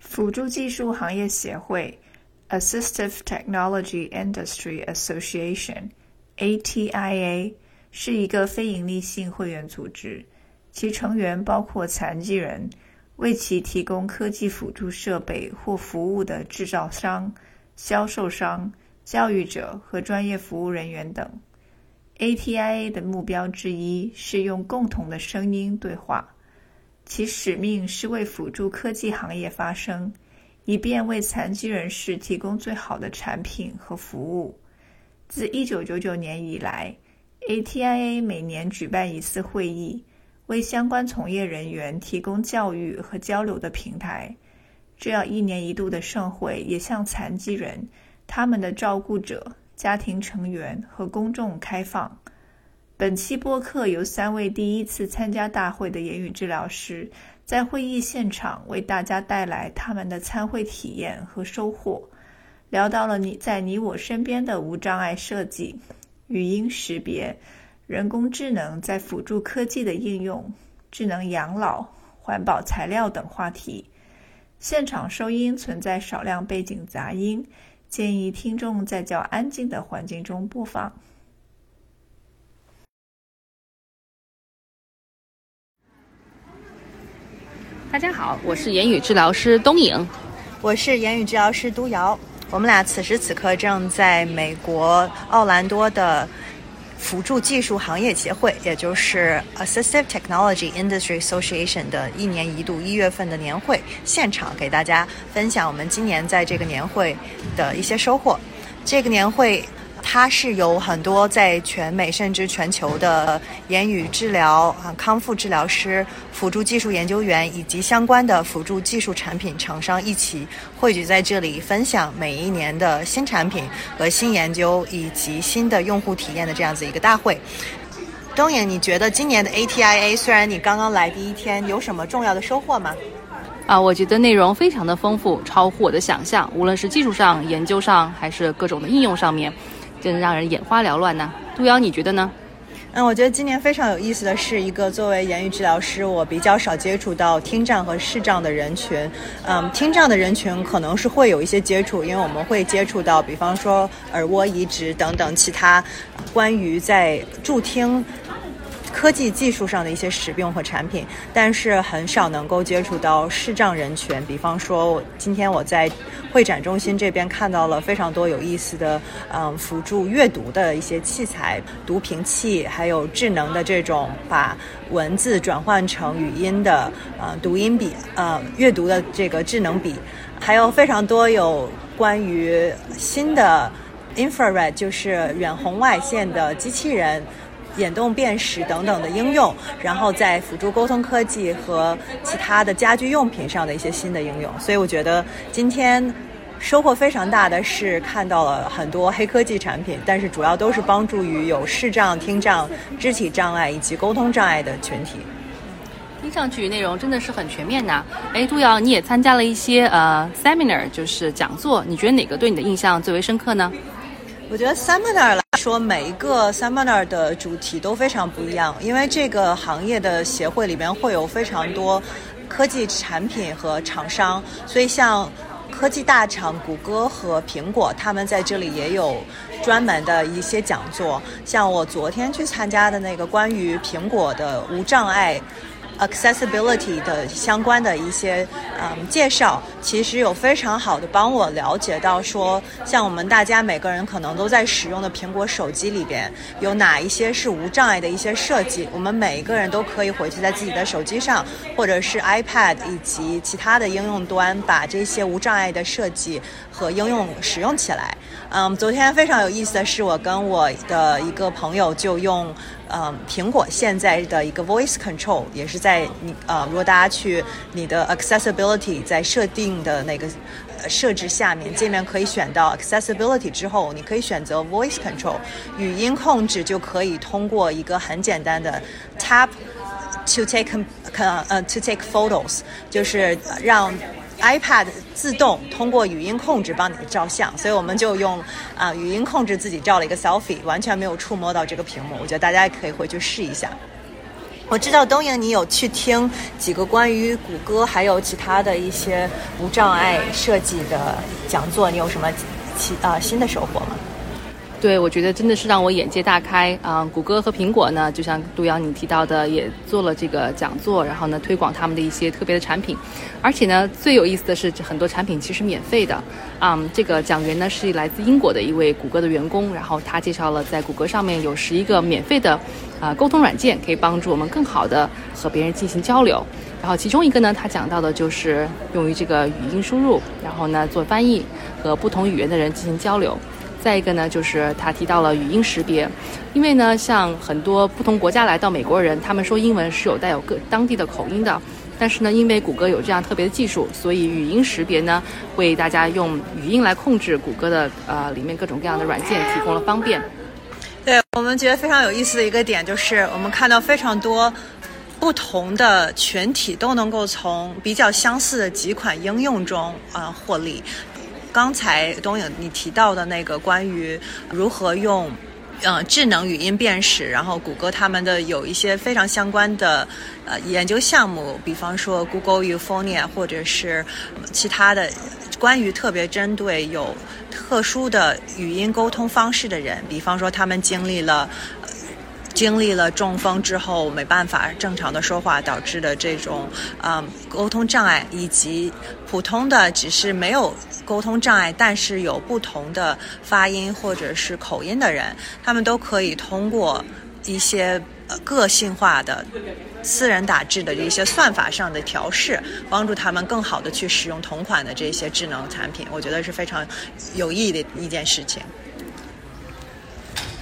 辅助技术行业协会 （Assistive Technology Industry Association，ATIA） 是一个非营利性会员组织，其成员包括残疾人、为其提供科技辅助设备或服务的制造商、销售商。教育者和专业服务人员等，ATIA 的目标之一是用共同的声音对话。其使命是为辅助科技行业发声，以便为残疾人士提供最好的产品和服务。自1999年以来，ATIA 每年举办一次会议，为相关从业人员提供教育和交流的平台。这样一年一度的盛会也向残疾人。他们的照顾者、家庭成员和公众开放。本期播客由三位第一次参加大会的言语治疗师在会议现场为大家带来他们的参会体验和收获，聊到了你在你我身边的无障碍设计、语音识别、人工智能在辅助科技的应用、智能养老、环保材料等话题。现场收音存在少量背景杂音。建议听众在较安静的环境中播放。大家好，我是言语治疗师东颖，我是言语治疗师都瑶。我们俩此时此刻正在美国奥兰多的。辅助技术行业协会，也就是 Assistive Technology Industry Association 的一年一度一月份的年会现场，给大家分享我们今年在这个年会的一些收获。这个年会。它是由很多在全美甚至全球的言语治疗啊康复治疗师、辅助技术研究员以及相关的辅助技术产品厂商一起汇聚在这里，分享每一年的新产品和新研究以及新的用户体验的这样子一个大会。东野，你觉得今年的 ATIA 虽然你刚刚来第一天，有什么重要的收获吗？啊，我觉得内容非常的丰富，超乎我的想象，无论是技术上、研究上，还是各种的应用上面。真的让人眼花缭乱呢。杜瑶，你觉得呢？嗯，我觉得今年非常有意思的是，一个作为言语治疗师，我比较少接触到听障和视障的人群。嗯，听障的人群可能是会有一些接触，因为我们会接触到，比方说耳蜗移植等等其他关于在助听。科技技术上的一些使用和产品，但是很少能够接触到视障人群。比方说，今天我在会展中心这边看到了非常多有意思的，嗯，辅助阅读的一些器材，读屏器，还有智能的这种把文字转换成语音的，呃，读音笔，呃，阅读的这个智能笔，还有非常多有关于新的 infrared，就是远红外线的机器人。眼动辨识等等的应用，然后在辅助沟通科技和其他的家居用品上的一些新的应用，所以我觉得今天收获非常大的是看到了很多黑科技产品，但是主要都是帮助于有视障、听障、肢体障碍以及沟通障碍的群体。听上去内容真的是很全面呐！哎，杜瑶，你也参加了一些呃 seminar，就是讲座，你觉得哪个对你的印象最为深刻呢？我觉得 seminar 来说，每一个 seminar 的主题都非常不一样，因为这个行业的协会里边会有非常多科技产品和厂商，所以像科技大厂谷歌和苹果，他们在这里也有专门的一些讲座。像我昨天去参加的那个关于苹果的无障碍。Accessibility 的相关的一些嗯介绍，其实有非常好的帮我了解到说，像我们大家每个人可能都在使用的苹果手机里边，有哪一些是无障碍的一些设计，我们每一个人都可以回去在自己的手机上，或者是 iPad 以及其他的应用端，把这些无障碍的设计和应用使用起来。嗯，昨天非常有意思的是，我跟我的一个朋友就用。嗯，苹果现在的一个 Voice Control 也是在你呃，如果大家去你的 Accessibility 在设定的那个设置下面，界面可以选到 Accessibility 之后，你可以选择 Voice Control 语音控制，就可以通过一个很简单的 Tap to take 呃 to take photos，就是让。iPad 自动通过语音控制帮你照相，所以我们就用啊语音控制自己照了一个 selfie，完全没有触摸到这个屏幕。我觉得大家也可以回去试一下。我知道东营你有去听几个关于谷歌还有其他的一些无障碍设计的讲座，你有什么其啊新的收获吗？对，我觉得真的是让我眼界大开啊！谷歌和苹果呢，就像杜阳你提到的，也做了这个讲座，然后呢推广他们的一些特别的产品，而且呢最有意思的是，很多产品其实免费的啊！这个讲员呢是来自英国的一位谷歌的员工，然后他介绍了在谷歌上面有十一个免费的啊沟通软件，可以帮助我们更好的和别人进行交流。然后其中一个呢，他讲到的就是用于这个语音输入，然后呢做翻译和不同语言的人进行交流。再一个呢，就是他提到了语音识别，因为呢，像很多不同国家来到美国人，他们说英文是有带有各当地的口音的，但是呢，因为谷歌有这样特别的技术，所以语音识别呢，为大家用语音来控制谷歌的呃里面各种各样的软件提供了方便。对我们觉得非常有意思的一个点，就是我们看到非常多不同的群体都能够从比较相似的几款应用中啊获利。刚才东影你提到的那个关于如何用，嗯，智能语音辨识，然后谷歌他们的有一些非常相关的呃研究项目，比方说 Google Euphonia 或者是其他的关于特别针对有特殊的语音沟通方式的人，比方说他们经历了。经历了中风之后没办法正常的说话导致的这种啊沟通障碍，以及普通的只是没有沟通障碍，但是有不同的发音或者是口音的人，他们都可以通过一些个性化的私人打字的一些算法上的调试，帮助他们更好的去使用同款的这些智能产品。我觉得是非常有意义的一件事情。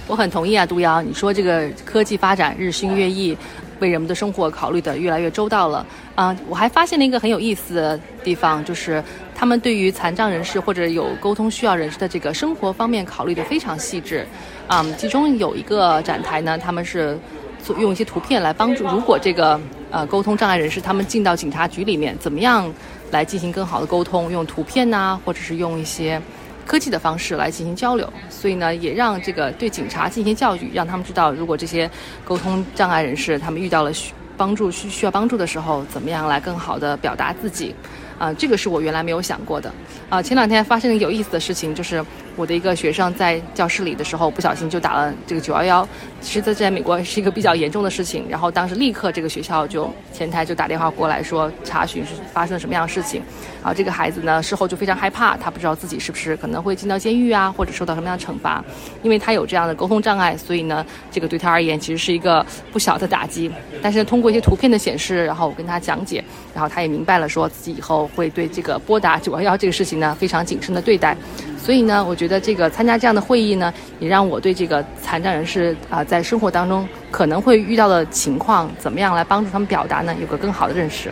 我很同意啊，杜瑶，你说这个科技发展日新月异，为人们的生活考虑的越来越周到了啊！我还发现了一个很有意思的地方，就是他们对于残障人士或者有沟通需要人士的这个生活方面考虑的非常细致啊。其中有一个展台呢，他们是做用一些图片来帮助，如果这个呃沟通障碍人士他们进到警察局里面，怎么样来进行更好的沟通？用图片呐，或者是用一些。科技的方式来进行交流，所以呢，也让这个对警察进行教育，让他们知道，如果这些沟通障碍人士他们遇到了需帮助需需要帮助的时候，怎么样来更好的表达自己。啊，这个是我原来没有想过的。啊，前两天发生一个有意思的事情，就是我的一个学生在教室里的时候，不小心就打了这个九幺幺。其实，在在美国是一个比较严重的事情。然后当时立刻这个学校就前台就打电话过来说查询是发生了什么样的事情。然后，这个孩子呢事后就非常害怕，他不知道自己是不是可能会进到监狱啊，或者受到什么样的惩罚。因为他有这样的沟通障碍，所以呢，这个对他而言其实是一个不小的打击。但是通过一些图片的显示，然后我跟他讲解，然后他也明白了，说自己以后。会对这个拨打九幺幺这个事情呢非常谨慎的对待，所以呢，我觉得的这个参加这样的会议呢，也让我对这个残障人士啊在生活当中可能会遇到的情况，怎么样来帮助他们表达呢，有个更好的认识。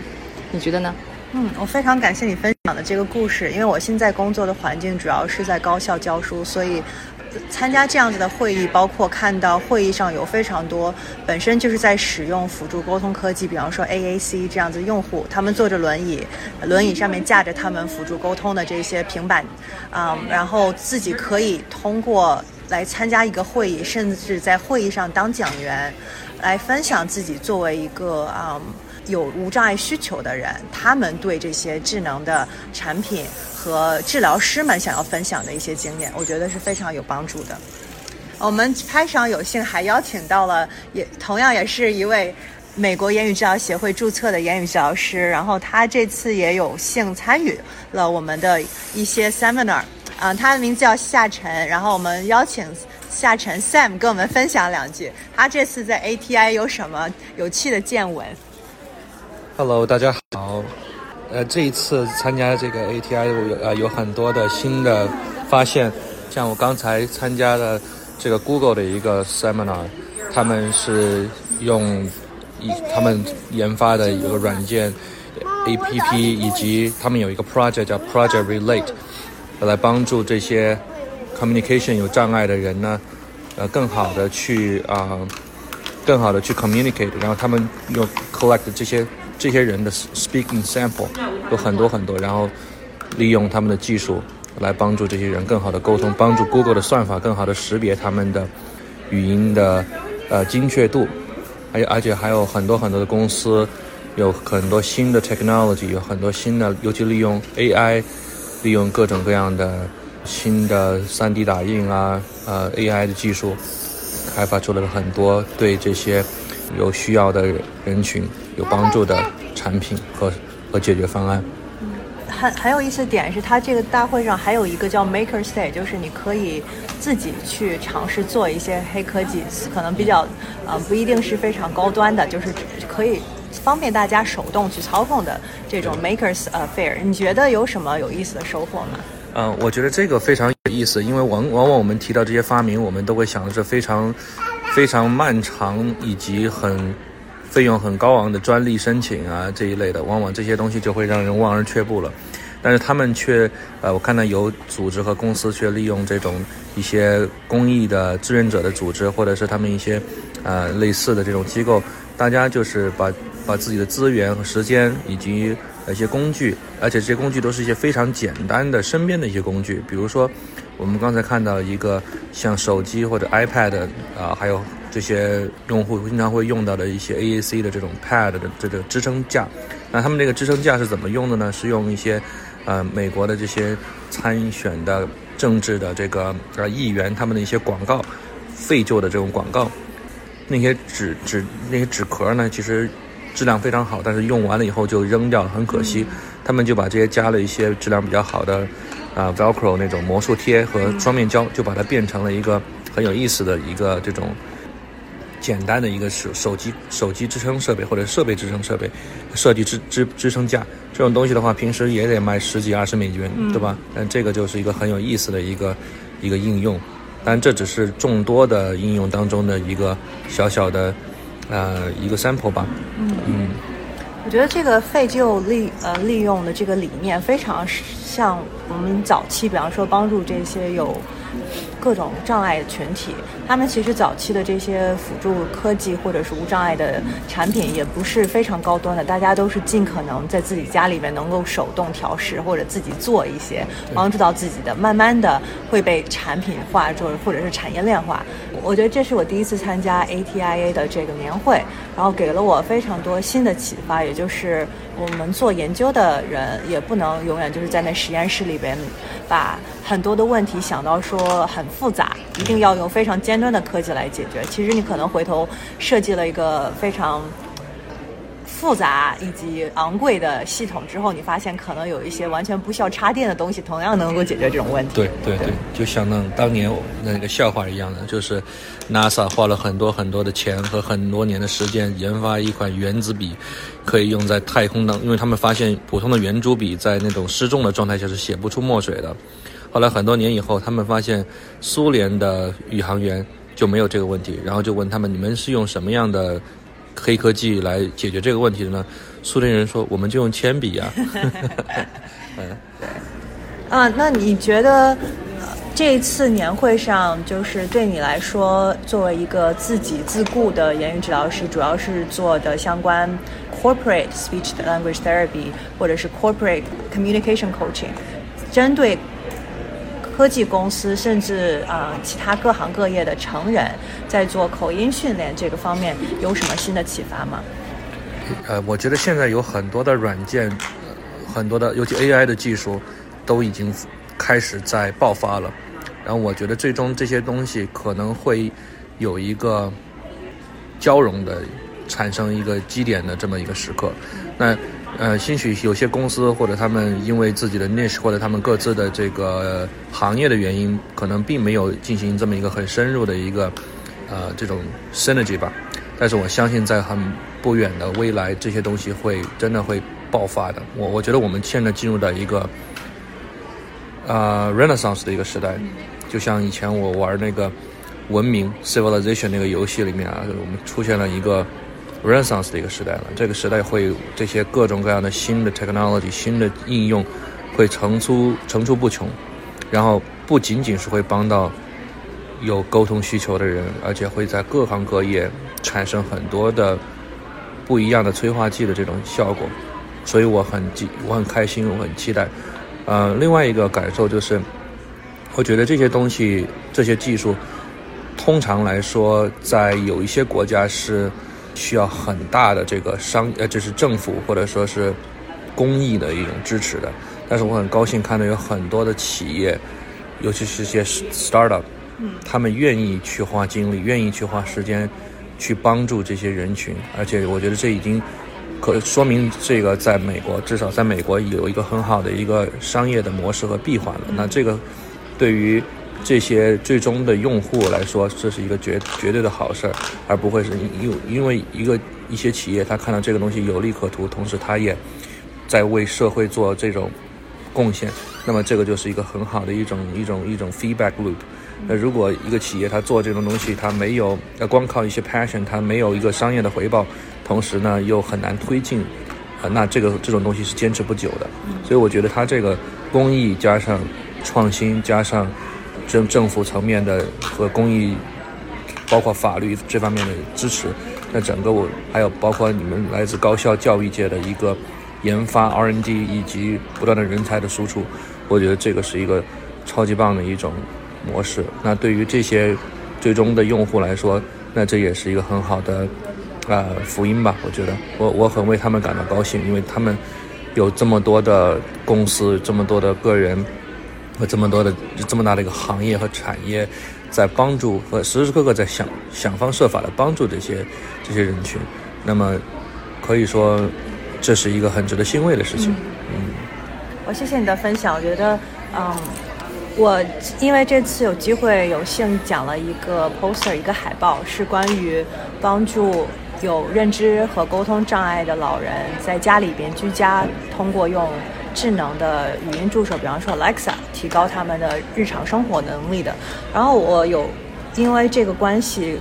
你觉得呢？嗯，我非常感谢你分享的这个故事，因为我现在工作的环境主要是在高校教书，所以。参加这样子的会议，包括看到会议上有非常多本身就是在使用辅助沟通科技，比方说 AAC 这样子用户，他们坐着轮椅，轮椅上面架着他们辅助沟通的这些平板，啊，然后自己可以通过来参加一个会议，甚至在会议上当讲员，来分享自己作为一个啊。有无障碍需求的人，他们对这些智能的产品和治疗师们想要分享的一些经验，我觉得是非常有帮助的。我们拍上有幸还邀请到了，也同样也是一位美国言语治疗协会注册的言语治疗师，然后他这次也有幸参与了我们的一些 seminar，啊，他的名字叫夏晨，然后我们邀请夏晨 Sam 跟我们分享两句，他这次在 ATI 有什么有趣的见闻。Hello，大家好。呃，这一次参加这个 ATI 有呃有很多的新的发现，像我刚才参加的这个 Google 的一个 seminar，他们是用一他们研发的一个软件 APP，以及他们有一个 project 叫 Project Relate，来帮助这些 communication 有障碍的人呢，呃，更好的去啊，更好的去 communicate。然后他们用 collect 这些这些人的 speaking sample 有很多很多，然后利用他们的技术来帮助这些人更好的沟通，帮助 Google 的算法更好的识别他们的语音的呃精确度，还有而且还有很多很多的公司。有很多新的 technology，有很多新的，尤其利用 AI，利用各种各样的新的 3D 打印啊，呃 AI 的技术，开发出了很多对这些有需要的人群有帮助的产品和和解决方案。很很有意思的点是，它这个大会上还有一个叫 Maker Day，就是你可以自己去尝试做一些黑科技，可能比较呃不一定是非常高端的，就是可以。方便大家手动去操控的这种 Makers Affair，你觉得有什么有意思的收获吗？嗯，我觉得这个非常有意思，因为往往往我们提到这些发明，我们都会想的是非常非常漫长以及很费用很高昂的专利申请啊这一类的，往往这些东西就会让人望而却步了。但是他们却，呃，我看到有组织和公司却利用这种一些公益的志愿者的组织，或者是他们一些呃类似的这种机构，大家就是把。把自己的资源和时间以及一些工具，而且这些工具都是一些非常简单的身边的一些工具，比如说我们刚才看到一个像手机或者 iPad 啊，还有这些用户经常会用到的一些 AAC 的这种 Pad 的这个支撑架。那他们这个支撑架是怎么用的呢？是用一些呃美国的这些参选的政治的这个呃议员他们的一些广告废旧的这种广告，那些纸纸那些纸壳呢，其实。质量非常好，但是用完了以后就扔掉了，很可惜。他们就把这些加了一些质量比较好的，啊，Velcro 那种魔术贴和双面胶，就把它变成了一个很有意思的一个这种简单的一个手手机手机支撑设备或者设备支撑设备，设计支支支撑架这种东西的话，平时也得卖十几二十美元，对吧？但这个就是一个很有意思的一个一个应用，但这只是众多的应用当中的一个小小的。呃，一个 sample 吧。嗯嗯，我觉得这个废旧利呃利用的这个理念非常像我们早期，比方说帮助这些有。各种障碍群体，他们其实早期的这些辅助科技或者是无障碍的产品也不是非常高端的，大家都是尽可能在自己家里面能够手动调试或者自己做一些，帮助到自己的，慢慢的会被产品化，或者或者是产业链化。我觉得这是我第一次参加 ATIA 的这个年会，然后给了我非常多新的启发，也就是我们做研究的人也不能永远就是在那实验室里边把很多的问题想到说很。复杂，一定要用非常尖端的科技来解决。其实你可能回头设计了一个非常复杂以及昂贵的系统之后，你发现可能有一些完全不需要插电的东西，同样能够解决这种问题。对对对，就像那当年那个笑话一样的，就是 NASA 花了很多很多的钱和很多年的时间研发一款原子笔，可以用在太空当，因为他们发现普通的圆珠笔在那种失重的状态下是写不出墨水的。后来很多年以后，他们发现苏联的宇航员就没有这个问题，然后就问他们：“你们是用什么样的黑科技来解决这个问题的呢？”苏联人说：“我们就用铅笔呀。”嗯，对。啊，那你觉得这一次年会上，就是对你来说，作为一个自己自雇的言语治疗师，主要是做的相关 corporate speech language therapy 或者是 corporate communication coaching，针对。科技公司甚至啊，其他各行各业的成人，在做口音训练这个方面有什么新的启发吗？呃，我觉得现在有很多的软件，很多的尤其 AI 的技术，都已经开始在爆发了。然后我觉得最终这些东西可能会有一个交融的，产生一个基点的这么一个时刻。那。呃，兴许有些公司或者他们因为自己的 niche 或者他们各自的这个行业的原因，可能并没有进行这么一个很深入的一个呃这种 synergy 吧。但是我相信在很不远的未来，这些东西会真的会爆发的。我我觉得我们现在进入到一个呃 renaissance 的一个时代，就像以前我玩那个文明 civilization 那个游戏里面啊，我们出现了一个 renaissance 的一个时代了。这个时代会这些各种各样的新的 technology、新的应用会层出层出不穷，然后不仅仅是会帮到有沟通需求的人，而且会在各行各业产生很多的不一样的催化剂的这种效果。所以我很记，我很开心，我很期待。呃，另外一个感受就是，我觉得这些东西、这些技术，通常来说，在有一些国家是需要很大的这个商，呃，就是政府或者说是公益的一种支持的。但是我很高兴看到有很多的企业，尤其是些 startup，他们愿意去花精力，愿意去花时间去帮助这些人群，而且我觉得这已经。可说明这个在美国，至少在美国有一个很好的一个商业的模式和闭环了。那这个对于这些最终的用户来说，这是一个绝绝对的好事儿，而不会是因因为一个一些企业他看到这个东西有利可图，同时他也在为社会做这种贡献，那么这个就是一个很好的一种一种一种 feedback loop。那如果一个企业他做这种东西，他没有要光靠一些 passion，他没有一个商业的回报。同时呢，又很难推进，那这个这种东西是坚持不久的。所以我觉得它这个公益加上创新加上政政府层面的和公益，包括法律这方面的支持，那整个我还有包括你们来自高校教育界的一个研发 R&D 以及不断的人才的输出，我觉得这个是一个超级棒的一种模式。那对于这些最终的用户来说，那这也是一个很好的。啊，福音吧！我觉得我我很为他们感到高兴，因为他们有这么多的公司，这么多的个人和这么多的这么大的一个行业和产业，在帮助和时时刻刻在想想方设法的帮助这些这些人群。那么可以说，这是一个很值得欣慰的事情。嗯，我谢谢你的分享。我觉得，嗯，我因为这次有机会有幸讲了一个 poster，一个海报，是关于帮助。有认知和沟通障碍的老人在家里边居家，通过用智能的语音助手，比方说 Alexa，提高他们的日常生活能力的。然后我有因为这个关系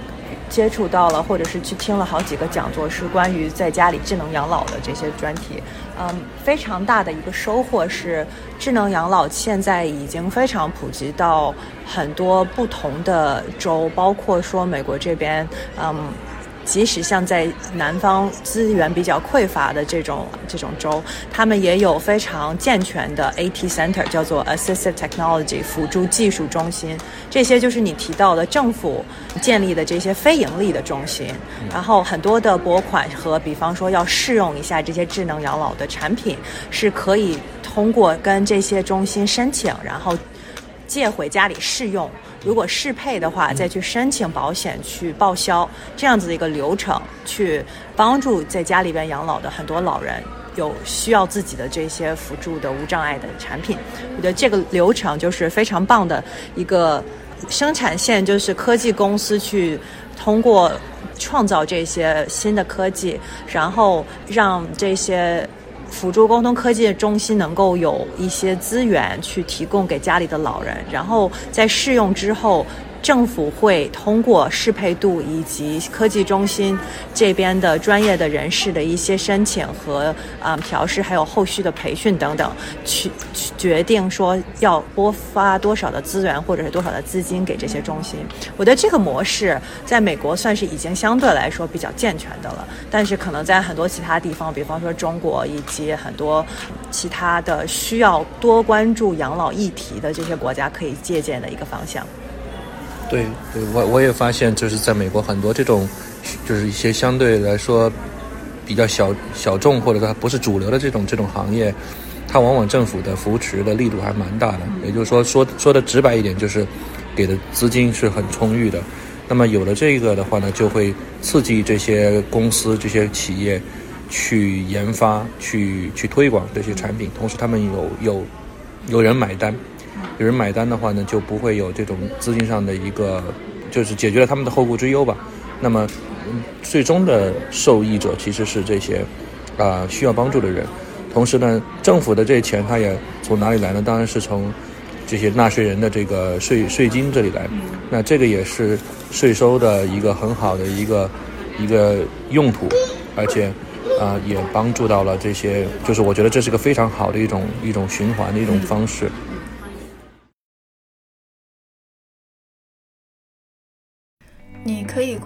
接触到了，或者是去听了好几个讲座，是关于在家里智能养老的这些专题。嗯，非常大的一个收获是，智能养老现在已经非常普及到很多不同的州，包括说美国这边，嗯。即使像在南方资源比较匮乏的这种这种州，他们也有非常健全的 AT Center，叫做 Assistive Technology 辅助技术中心。这些就是你提到的政府建立的这些非盈利的中心。然后很多的拨款和，比方说要试用一下这些智能养老的产品，是可以通过跟这些中心申请，然后借回家里试用。如果适配的话，再去申请保险去报销，这样子的一个流程，去帮助在家里边养老的很多老人有需要自己的这些辅助的无障碍的产品。我觉得这个流程就是非常棒的一个生产线，就是科技公司去通过创造这些新的科技，然后让这些。辅助沟通科技的中心能够有一些资源去提供给家里的老人，然后在试用之后。政府会通过适配度以及科技中心这边的专业的人士的一些申请和啊调试，还有后续的培训等等，去决定说要拨发多少的资源或者是多少的资金给这些中心。我觉得这个模式在美国算是已经相对来说比较健全的了，但是可能在很多其他地方，比方说中国以及很多其他的需要多关注养老议题的这些国家，可以借鉴的一个方向。对，对我我也发现，就是在美国很多这种，就是一些相对来说比较小小众或者说不是主流的这种这种行业，它往往政府的扶持的力度还蛮大的。也就是说，说说的直白一点，就是给的资金是很充裕的。那么有了这个的话呢，就会刺激这些公司、这些企业去研发、去去推广这些产品，同时他们有有有人买单。有人买单的话呢，就不会有这种资金上的一个，就是解决了他们的后顾之忧吧。那么，最终的受益者其实是这些啊需要帮助的人。同时呢，政府的这些钱它也从哪里来呢？当然是从这些纳税人的这个税税金这里来。那这个也是税收的一个很好的一个一个用途，而且啊也帮助到了这些，就是我觉得这是个非常好的一种一种循环的一种方式。你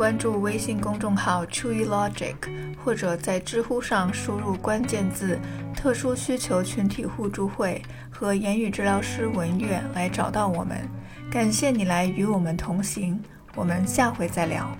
关注微信公众号 Chewy Logic，或者在知乎上输入关键字“特殊需求群体互助会”和言语治疗师文月来找到我们。感谢你来与我们同行，我们下回再聊。